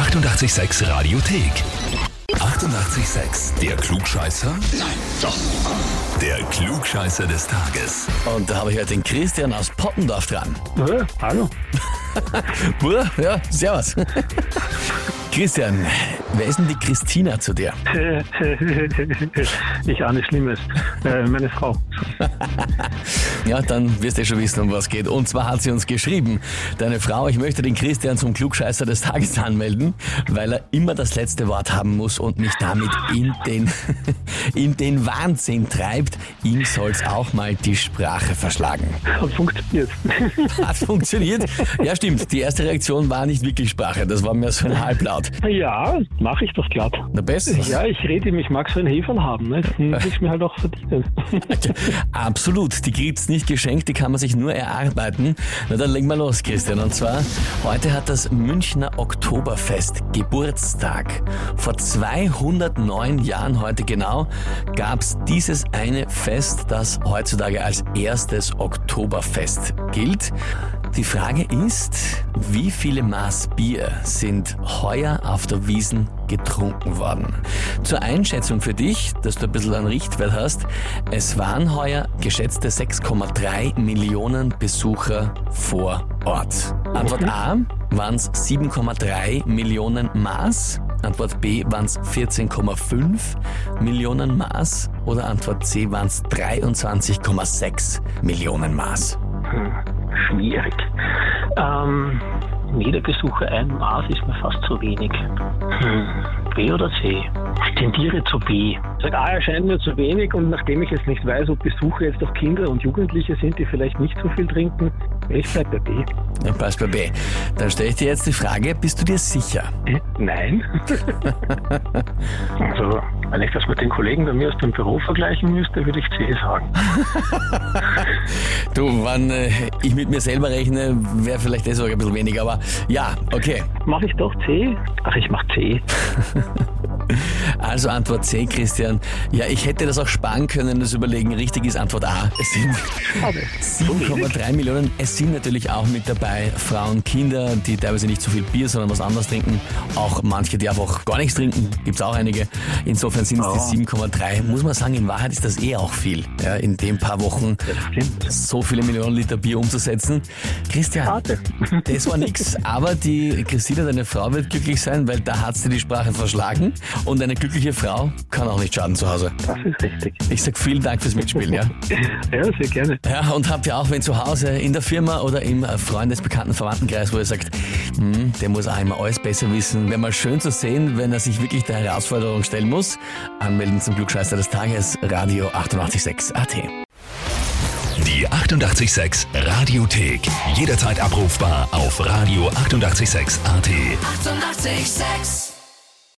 886 Radiothek. 88,6. Der Klugscheißer? Nein, doch. Der Klugscheißer des Tages. Und da habe ich heute den Christian aus Poppendorf dran. Ja, hallo. Bruder, ja, servus. Christian, wer ist denn die Christina zu dir? ich ahne Schlimmes. Äh, meine Frau. Ja, dann wirst du schon wissen, um was geht. Und zwar hat sie uns geschrieben, deine Frau, ich möchte den Christian zum Klugscheißer des Tages anmelden, weil er immer das letzte Wort haben muss und mich damit in den, in den Wahnsinn treibt. Ihm soll's auch mal die Sprache verschlagen. Hat funktioniert. Hat funktioniert? Ja, stimmt. Die erste Reaktion war nicht wirklich Sprache, das war mehr so ein Halblaut. Ja, mache ich doch glatt. Na besser. Ja, ich rede ihm, ich mag so ein Heferl haben. Ne? Dann will ich mir halt auch verdienen. Absolut, die kriegt's nicht geschenkt, die kann man sich nur erarbeiten. Na dann legen wir los, Christian. Und zwar, heute hat das Münchner Oktoberfest Geburtstag. Vor 209 Jahren heute genau gab's dieses eine Fest, das heutzutage als erstes Oktoberfest gilt. Die Frage ist, wie viele Maß Bier sind heuer auf der Wiesen getrunken worden? Zur Einschätzung für dich, dass du ein bisschen einen Richtwert hast, es waren heuer geschätzte 6,3 Millionen Besucher vor Ort. Antwort A waren es 7,3 Millionen Maß. Antwort B waren es 14,5 Millionen Maß oder Antwort C waren es 23,6 Millionen Maß. Schwierig. Ähm, jeder Besucher ein Maß ist mir fast zu wenig. Hm. B oder C? Ich tendiere zu B. A erscheint mir zu wenig und nachdem ich jetzt nicht weiß, ob Besucher jetzt auch Kinder und Jugendliche sind, die vielleicht nicht so viel trinken, ich bleibe bei B. Ja, passt bei B. Dann stelle ich dir jetzt die Frage, bist du dir sicher? Äh, Nein. also, wenn ich das mit den Kollegen bei mir aus dem Büro vergleichen müsste, würde ich C sagen. Du, wann äh, ich mit mir selber rechne, wäre vielleicht das sogar ein bisschen weniger, aber ja, okay. Mache ich doch C? Ach, ich mache C. Also Antwort C, Christian. Ja, ich hätte das auch sparen können, das überlegen. Richtig ist Antwort A. Es sind Schade. 7,3 Millionen. Es sind natürlich auch mit dabei Frauen, Kinder, die teilweise nicht so viel Bier, sondern was anderes trinken. Auch manche, die einfach gar nichts trinken. Gibt's auch einige. Insofern sind es die 7,3. Muss man sagen, in Wahrheit ist das eh auch viel. Ja, in den paar Wochen so viele Millionen Liter Bier umzusetzen. Christian, das war nix. Aber die Christina, deine Frau, wird glücklich sein, weil da hat sie die Sprache verschlagen. Und eine glückliche Frau kann auch nicht schaden zu Hause. Das ist richtig. Ich sag vielen Dank fürs Mitspielen, ja. Ja, sehr gerne. Ja, und habt ihr auch, wenn zu Hause, in der Firma oder im Freundes-, Bekannten-, Verwandtenkreis, wo ihr sagt, hm, der muss auch immer alles besser wissen. Wäre mal schön zu sehen, wenn er sich wirklich der Herausforderung stellen muss. Anmelden zum Glückscheißer des Tages, Radio 886 AT. Die 88,6 Radiothek. Jederzeit abrufbar auf radio886.at. 88,6. Eighty-eight, sex.